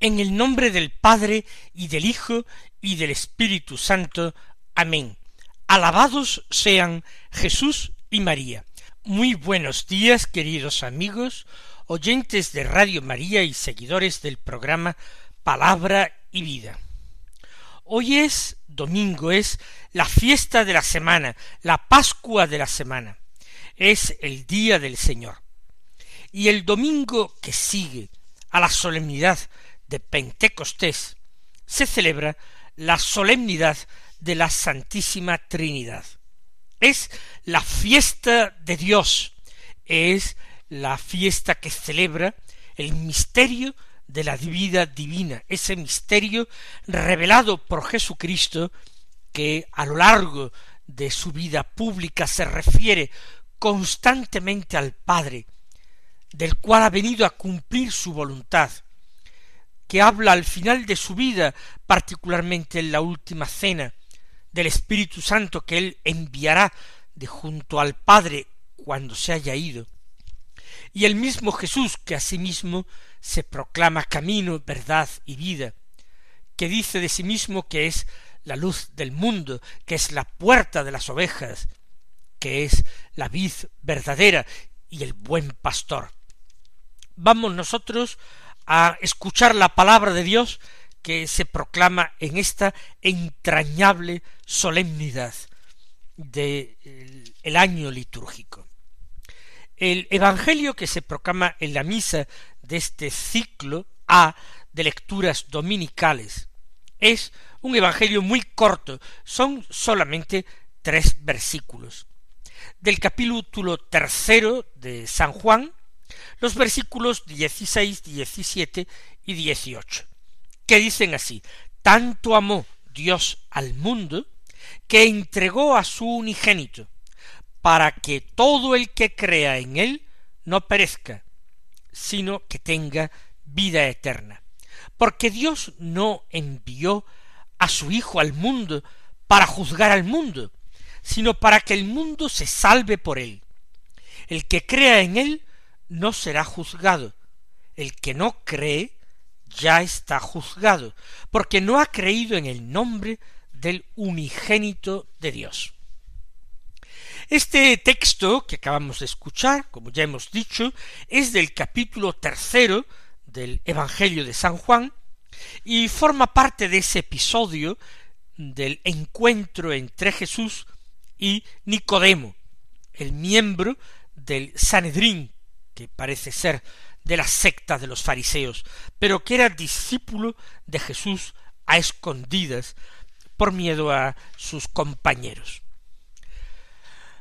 En el nombre del Padre y del Hijo y del Espíritu Santo. Amén. Alabados sean Jesús y María. Muy buenos días, queridos amigos, oyentes de Radio María y seguidores del programa Palabra y Vida. Hoy es domingo, es la fiesta de la semana, la Pascua de la semana. Es el día del Señor. Y el domingo que sigue a la solemnidad de Pentecostés se celebra la solemnidad de la Santísima Trinidad. Es la fiesta de Dios, es la fiesta que celebra el misterio de la vida divina, ese misterio revelado por Jesucristo que a lo largo de su vida pública se refiere constantemente al Padre, del cual ha venido a cumplir su voluntad, que habla al final de su vida, particularmente en la última cena, del Espíritu Santo que él enviará de junto al Padre cuando se haya ido. Y el mismo Jesús que asimismo se proclama camino, verdad y vida, que dice de sí mismo que es la luz del mundo, que es la puerta de las ovejas, que es la vid verdadera y el buen pastor. Vamos nosotros a escuchar la palabra de Dios que se proclama en esta entrañable solemnidad del el año litúrgico. El Evangelio que se proclama en la misa de este ciclo A de lecturas dominicales es un Evangelio muy corto, son solamente tres versículos. Del capítulo tercero de San Juan, los versículos 16, 17 y 18, que dicen así, tanto amó Dios al mundo, que entregó a su unigénito, para que todo el que crea en él no perezca, sino que tenga vida eterna. Porque Dios no envió a su Hijo al mundo para juzgar al mundo, sino para que el mundo se salve por él. El que crea en él no será juzgado. El que no cree ya está juzgado, porque no ha creído en el nombre del unigénito de Dios. Este texto que acabamos de escuchar, como ya hemos dicho, es del capítulo tercero del Evangelio de San Juan y forma parte de ese episodio del encuentro entre Jesús y Nicodemo, el miembro del Sanedrín que parece ser de la secta de los fariseos, pero que era discípulo de Jesús a escondidas por miedo a sus compañeros.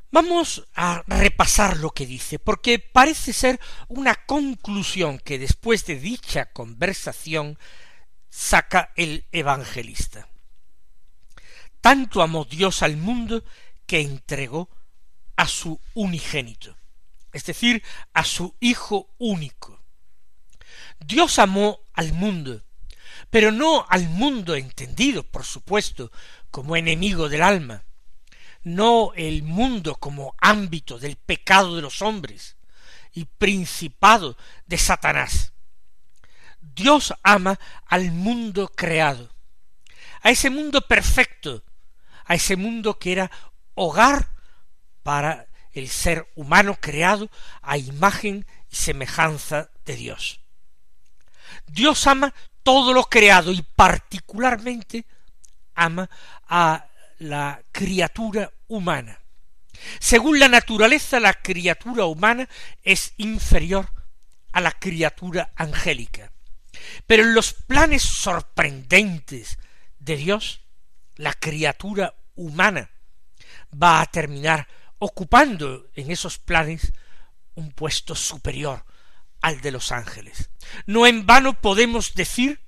Vamos a repasar lo que dice, porque parece ser una conclusión que después de dicha conversación saca el evangelista. Tanto amó Dios al mundo que entregó a su unigénito es decir, a su Hijo único. Dios amó al mundo, pero no al mundo entendido, por supuesto, como enemigo del alma, no el mundo como ámbito del pecado de los hombres y principado de Satanás. Dios ama al mundo creado, a ese mundo perfecto, a ese mundo que era hogar para el ser humano creado a imagen y semejanza de Dios. Dios ama todo lo creado y particularmente ama a la criatura humana. Según la naturaleza, la criatura humana es inferior a la criatura angélica. Pero en los planes sorprendentes de Dios, la criatura humana va a terminar ocupando en esos planes un puesto superior al de los ángeles. No en vano podemos decir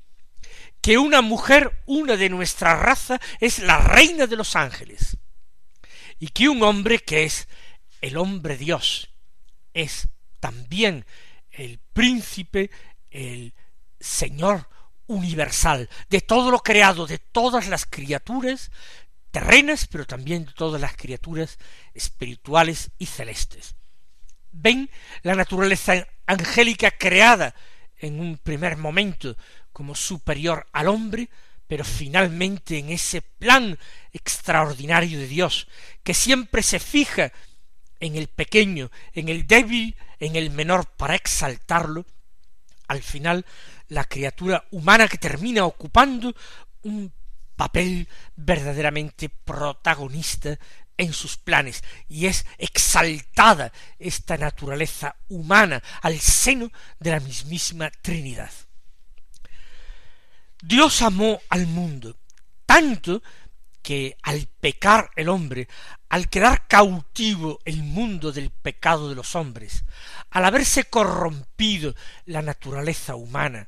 que una mujer, una de nuestra raza, es la reina de los ángeles, y que un hombre que es el hombre Dios, es también el príncipe, el Señor universal de todo lo creado, de todas las criaturas terrenas, pero también de todas las criaturas espirituales y celestes. Ven la naturaleza angélica creada en un primer momento como superior al hombre, pero finalmente en ese plan extraordinario de Dios, que siempre se fija en el pequeño, en el débil, en el menor para exaltarlo, al final la criatura humana que termina ocupando un papel verdaderamente protagonista en sus planes y es exaltada esta naturaleza humana al seno de la mismísima Trinidad. Dios amó al mundo tanto que al pecar el hombre, al quedar cautivo el mundo del pecado de los hombres, al haberse corrompido la naturaleza humana,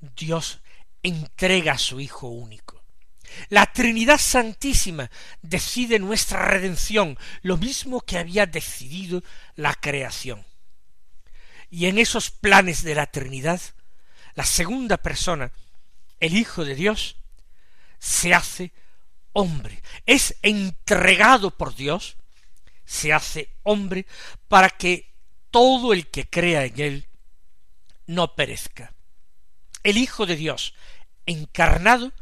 Dios entrega a su Hijo único. La Trinidad Santísima decide nuestra redención, lo mismo que había decidido la creación. Y en esos planes de la Trinidad, la segunda persona, el Hijo de Dios, se hace hombre, es entregado por Dios, se hace hombre para que todo el que crea en él no perezca. El Hijo de Dios encarnado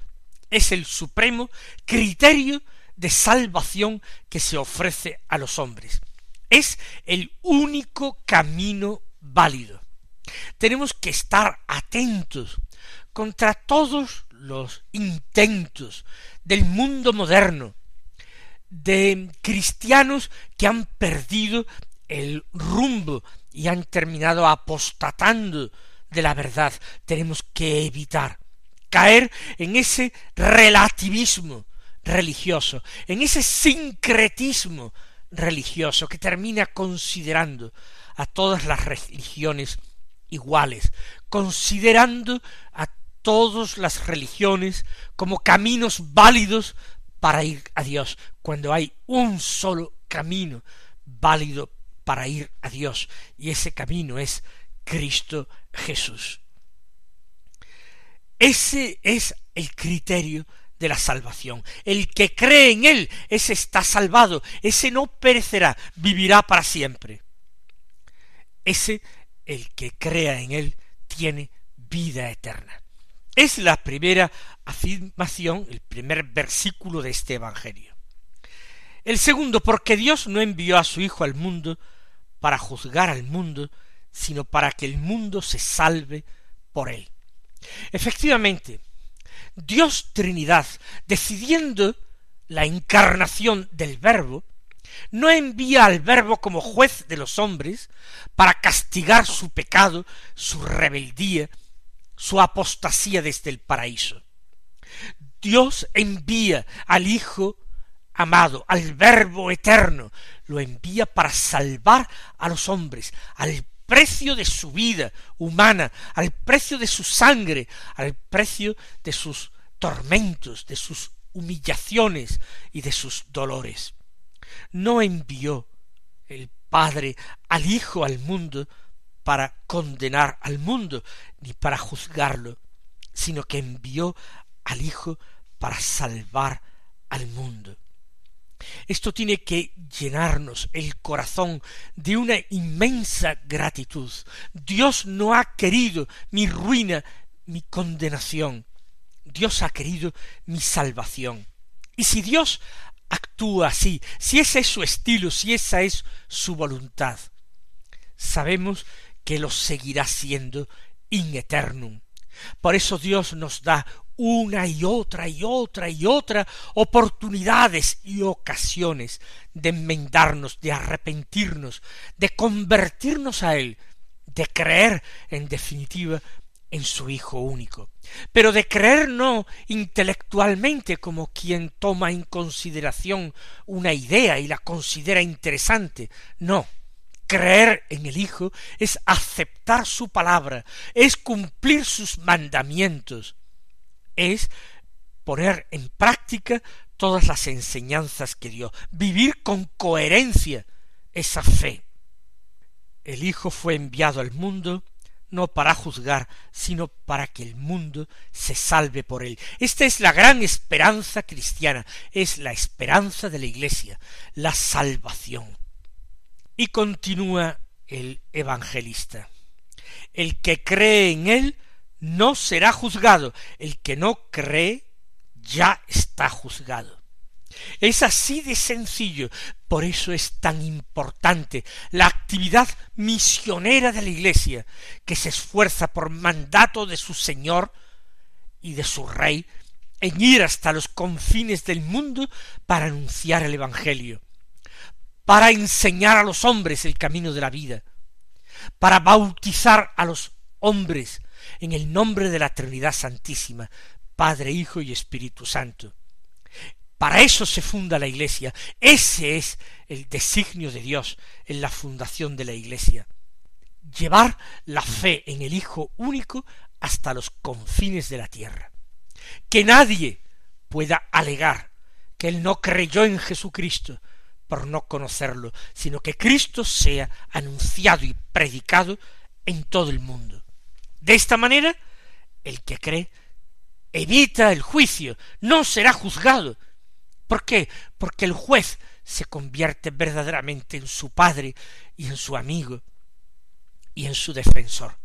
es el supremo criterio de salvación que se ofrece a los hombres. Es el único camino válido. Tenemos que estar atentos contra todos los intentos del mundo moderno, de cristianos que han perdido el rumbo y han terminado apostatando de la verdad. Tenemos que evitar caer en ese relativismo religioso, en ese sincretismo religioso que termina considerando a todas las religiones iguales, considerando a todas las religiones como caminos válidos para ir a Dios, cuando hay un solo camino válido para ir a Dios, y ese camino es Cristo Jesús. Ese es el criterio de la salvación. El que cree en Él, ese está salvado, ese no perecerá, vivirá para siempre. Ese, el que crea en Él, tiene vida eterna. Es la primera afirmación, el primer versículo de este Evangelio. El segundo, porque Dios no envió a su Hijo al mundo para juzgar al mundo, sino para que el mundo se salve por él. Efectivamente, Dios Trinidad, decidiendo la encarnación del Verbo, no envía al Verbo como juez de los hombres para castigar su pecado, su rebeldía, su apostasía desde el paraíso. Dios envía al Hijo amado, al Verbo eterno, lo envía para salvar a los hombres, al precio de su vida humana, al precio de su sangre, al precio de sus tormentos, de sus humillaciones y de sus dolores. No envió el Padre al Hijo al mundo para condenar al mundo, ni para juzgarlo, sino que envió al Hijo para salvar al mundo. Esto tiene que llenarnos el corazón de una inmensa gratitud. Dios no ha querido mi ruina, mi condenación. Dios ha querido mi salvación. Y si Dios actúa así, si ese es su estilo, si esa es su voluntad, sabemos que lo seguirá siendo in eternum. Por eso Dios nos da una y otra y otra y otra oportunidades y ocasiones de enmendarnos, de arrepentirnos, de convertirnos a Él, de creer, en definitiva, en su Hijo único, pero de creer no intelectualmente como quien toma en consideración una idea y la considera interesante, no, creer en el Hijo es aceptar su palabra, es cumplir sus mandamientos, es poner en práctica todas las enseñanzas que dio, vivir con coherencia esa fe. El Hijo fue enviado al mundo no para juzgar, sino para que el mundo se salve por él. Esta es la gran esperanza cristiana, es la esperanza de la Iglesia, la salvación. Y continúa el evangelista. El que cree en él no será juzgado, el que no cree ya está juzgado. Es así de sencillo, por eso es tan importante la actividad misionera de la Iglesia, que se esfuerza por mandato de su Señor y de su Rey en ir hasta los confines del mundo para anunciar el Evangelio, para enseñar a los hombres el camino de la vida, para bautizar a los hombres en el nombre de la Trinidad Santísima, Padre, Hijo y Espíritu Santo. Para eso se funda la Iglesia. Ese es el designio de Dios en la fundación de la Iglesia. Llevar la fe en el Hijo único hasta los confines de la tierra. Que nadie pueda alegar que él no creyó en Jesucristo por no conocerlo, sino que Cristo sea anunciado y predicado en todo el mundo. De esta manera, el que cree evita el juicio, no será juzgado. ¿Por qué? Porque el juez se convierte verdaderamente en su padre y en su amigo y en su defensor.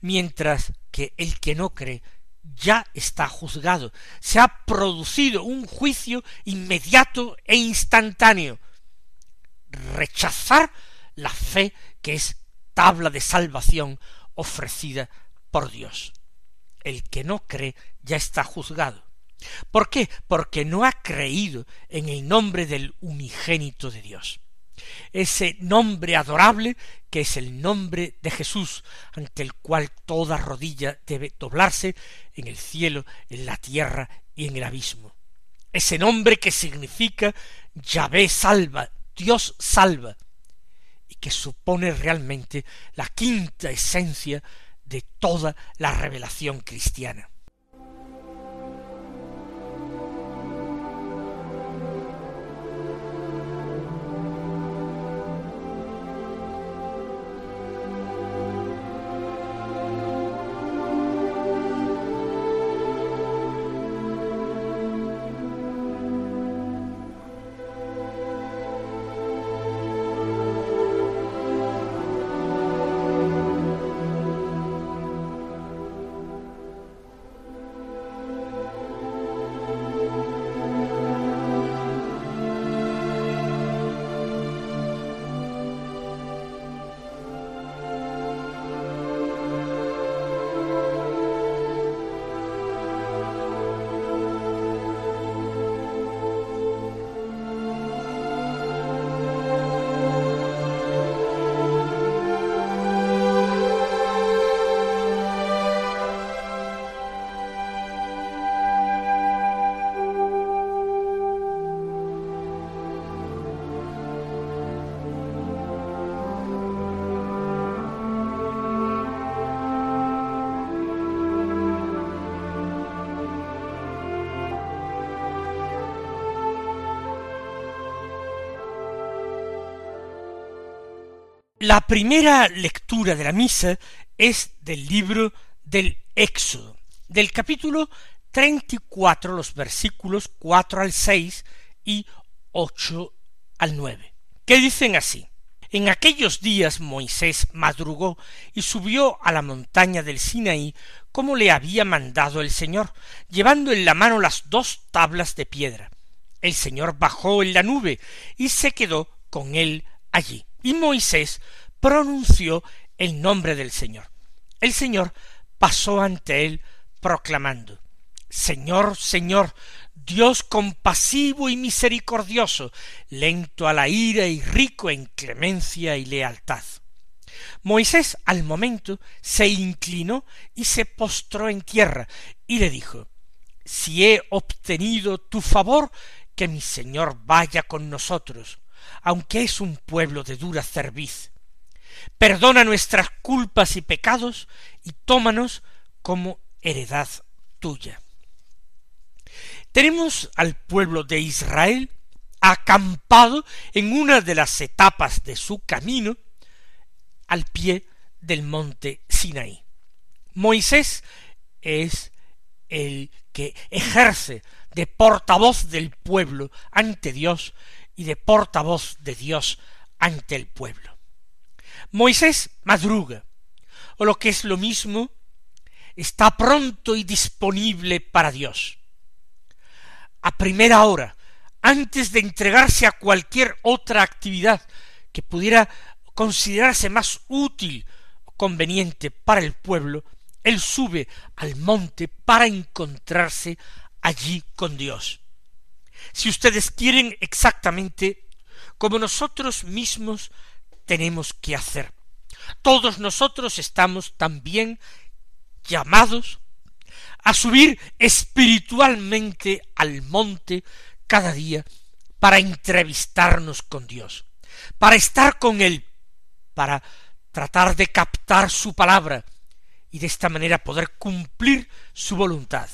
Mientras que el que no cree ya está juzgado, se ha producido un juicio inmediato e instantáneo. Rechazar la fe que es tabla de salvación ofrecida por Dios. El que no cree ya está juzgado. ¿Por qué? Porque no ha creído en el nombre del unigénito de Dios. Ese nombre adorable que es el nombre de Jesús, ante el cual toda rodilla debe doblarse en el cielo, en la tierra y en el abismo. Ese nombre que significa Yahvé salva, Dios salva, que supone realmente la quinta esencia de toda la revelación cristiana. La primera lectura de la misa es del libro del Éxodo, del capítulo treinta y cuatro, los versículos cuatro al seis y ocho al nueve, que dicen así. En aquellos días Moisés madrugó y subió a la montaña del Sinaí como le había mandado el Señor, llevando en la mano las dos tablas de piedra. El Señor bajó en la nube y se quedó con él allí y Moisés pronunció el nombre del Señor. El Señor pasó ante él proclamando Señor, Señor, Dios compasivo y misericordioso, lento a la ira y rico en clemencia y lealtad. Moisés al momento se inclinó y se postró en tierra y le dijo Si he obtenido tu favor, que mi Señor vaya con nosotros, aunque es un pueblo de dura cerviz. Perdona nuestras culpas y pecados y tómanos como heredad tuya. Tenemos al pueblo de Israel acampado en una de las etapas de su camino al pie del monte Sinaí. Moisés es el que ejerce de portavoz del pueblo ante Dios y de portavoz de Dios ante el pueblo. Moisés madruga, o lo que es lo mismo, está pronto y disponible para Dios. A primera hora, antes de entregarse a cualquier otra actividad que pudiera considerarse más útil o conveniente para el pueblo, él sube al monte para encontrarse allí con Dios. Si ustedes quieren exactamente como nosotros mismos tenemos que hacer. Todos nosotros estamos también llamados a subir espiritualmente al monte cada día para entrevistarnos con Dios, para estar con Él, para tratar de captar su palabra y de esta manera poder cumplir su voluntad,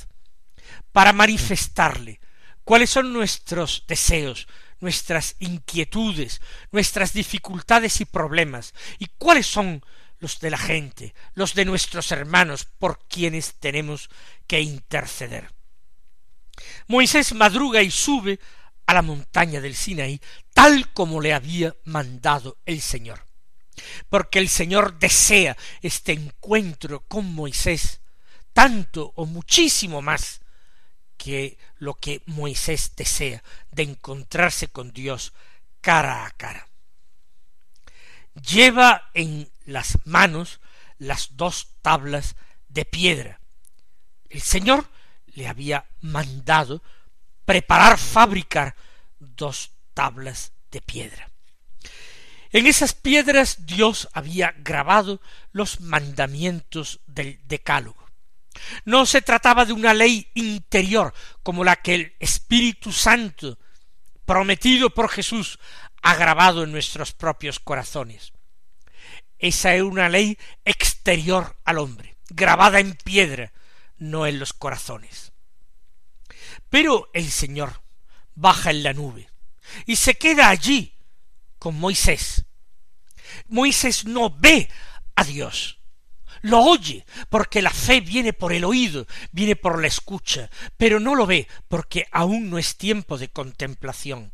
para manifestarle cuáles son nuestros deseos, nuestras inquietudes, nuestras dificultades y problemas, y cuáles son los de la gente, los de nuestros hermanos por quienes tenemos que interceder. Moisés madruga y sube a la montaña del Sinaí, tal como le había mandado el Señor. Porque el Señor desea este encuentro con Moisés, tanto o muchísimo más que lo que Moisés desea de encontrarse con Dios cara a cara. Lleva en las manos las dos tablas de piedra. El Señor le había mandado preparar, fabricar dos tablas de piedra. En esas piedras Dios había grabado los mandamientos del Decálogo. No se trataba de una ley interior como la que el Espíritu Santo, prometido por Jesús, ha grabado en nuestros propios corazones. Esa es una ley exterior al hombre, grabada en piedra, no en los corazones. Pero el Señor baja en la nube y se queda allí con Moisés. Moisés no ve a Dios, lo oye, porque la fe viene por el oído, viene por la escucha, pero no lo ve, porque aún no es tiempo de contemplación.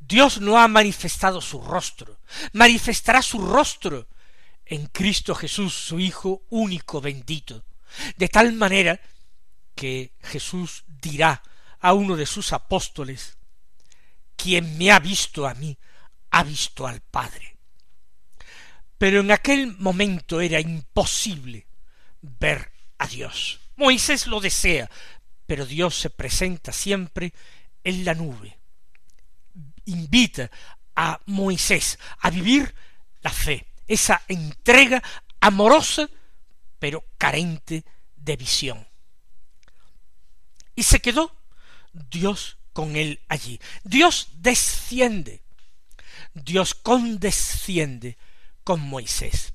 Dios no ha manifestado su rostro, manifestará su rostro en Cristo Jesús, su Hijo único bendito, de tal manera que Jesús dirá a uno de sus apóstoles, quien me ha visto a mí, ha visto al Padre. Pero en aquel momento era imposible ver a Dios. Moisés lo desea, pero Dios se presenta siempre en la nube. Invita a Moisés a vivir la fe, esa entrega amorosa, pero carente de visión. Y se quedó Dios con él allí. Dios desciende. Dios condesciende con Moisés.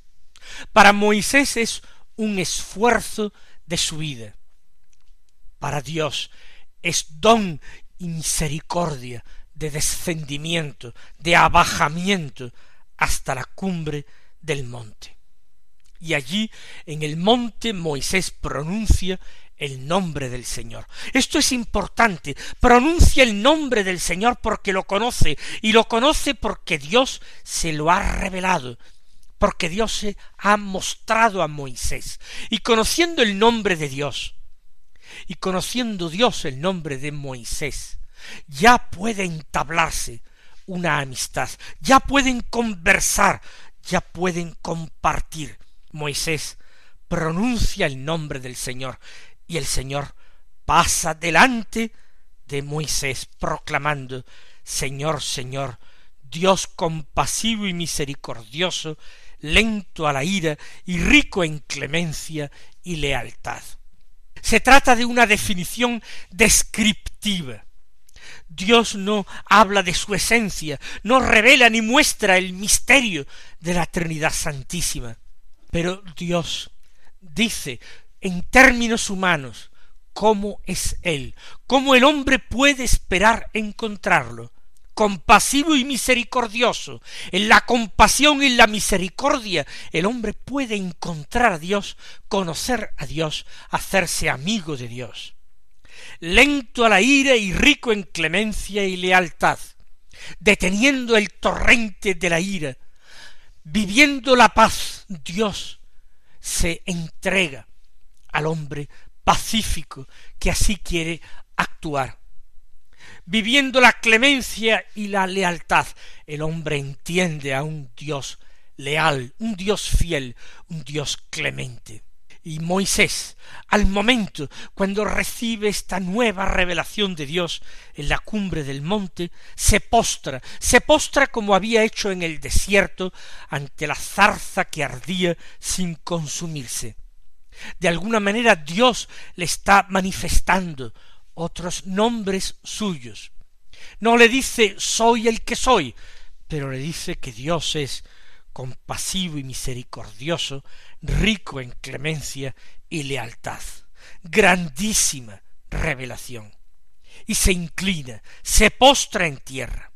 Para Moisés es un esfuerzo de su vida. Para Dios es don y misericordia de descendimiento, de abajamiento hasta la cumbre del monte. Y allí en el monte Moisés pronuncia el nombre del Señor. Esto es importante. Pronuncia el nombre del Señor porque lo conoce y lo conoce porque Dios se lo ha revelado porque Dios se ha mostrado a Moisés. Y conociendo el nombre de Dios, y conociendo Dios el nombre de Moisés, ya puede entablarse una amistad, ya pueden conversar, ya pueden compartir. Moisés pronuncia el nombre del Señor y el Señor pasa delante de Moisés proclamando Señor, Señor, Dios compasivo y misericordioso, lento a la ira y rico en clemencia y lealtad. Se trata de una definición descriptiva. Dios no habla de su esencia, no revela ni muestra el misterio de la Trinidad Santísima. Pero Dios dice en términos humanos cómo es Él, cómo el hombre puede esperar encontrarlo, compasivo y misericordioso. En la compasión y la misericordia el hombre puede encontrar a Dios, conocer a Dios, hacerse amigo de Dios. Lento a la ira y rico en clemencia y lealtad, deteniendo el torrente de la ira, viviendo la paz, Dios se entrega al hombre pacífico que así quiere actuar viviendo la clemencia y la lealtad, el hombre entiende a un Dios leal, un Dios fiel, un Dios clemente. Y Moisés, al momento cuando recibe esta nueva revelación de Dios en la cumbre del monte, se postra, se postra como había hecho en el desierto ante la zarza que ardía sin consumirse. De alguna manera Dios le está manifestando otros nombres suyos. No le dice soy el que soy, pero le dice que Dios es compasivo y misericordioso, rico en clemencia y lealtad. Grandísima revelación. Y se inclina, se postra en tierra.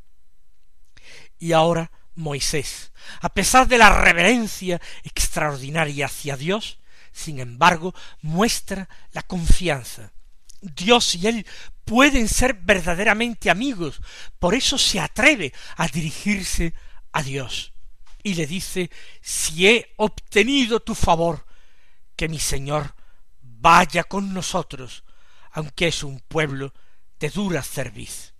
Y ahora Moisés, a pesar de la reverencia extraordinaria hacia Dios, sin embargo, muestra la confianza, Dios y él pueden ser verdaderamente amigos. Por eso se atreve a dirigirse a Dios. Y le dice, si he obtenido tu favor, que mi Señor vaya con nosotros, aunque es un pueblo de dura cerviz.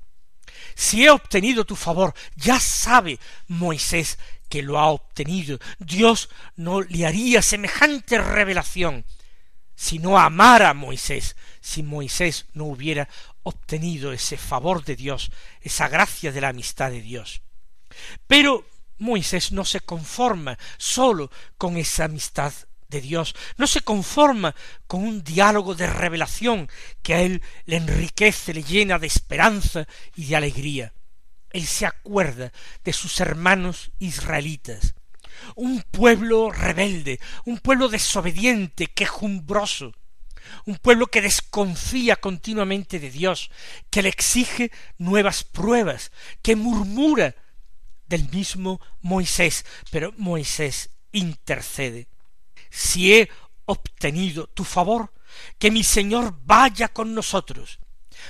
Si he obtenido tu favor, ya sabe Moisés que lo ha obtenido. Dios no le haría semejante revelación si no amara a Moisés, si Moisés no hubiera obtenido ese favor de Dios, esa gracia de la amistad de Dios. Pero Moisés no se conforma sólo con esa amistad de Dios, no se conforma con un diálogo de revelación que a él le enriquece, le llena de esperanza y de alegría. Él se acuerda de sus hermanos israelitas, un pueblo rebelde, un pueblo desobediente, quejumbroso, un pueblo que desconfía continuamente de Dios, que le exige nuevas pruebas, que murmura del mismo Moisés, pero Moisés intercede. Si he obtenido tu favor, que mi Señor vaya con nosotros,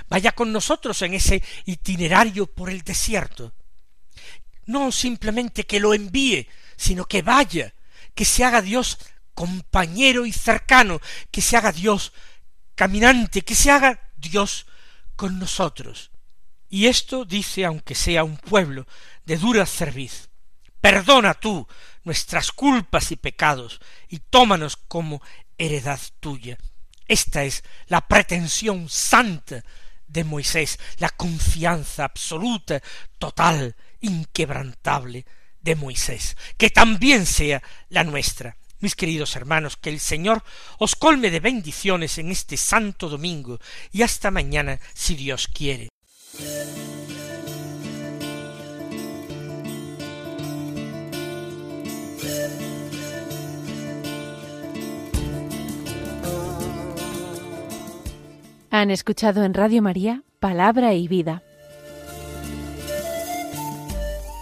vaya con nosotros en ese itinerario por el desierto. No simplemente que lo envíe, sino que vaya, que se haga Dios compañero y cercano, que se haga Dios caminante, que se haga Dios con nosotros. Y esto dice, aunque sea un pueblo de dura cerviz, perdona tú nuestras culpas y pecados, y tómanos como heredad tuya. Esta es la pretensión santa de Moisés, la confianza absoluta, total, inquebrantable de Moisés, que también sea la nuestra. Mis queridos hermanos, que el Señor os colme de bendiciones en este santo domingo y hasta mañana si Dios quiere. Han escuchado en Radio María Palabra y Vida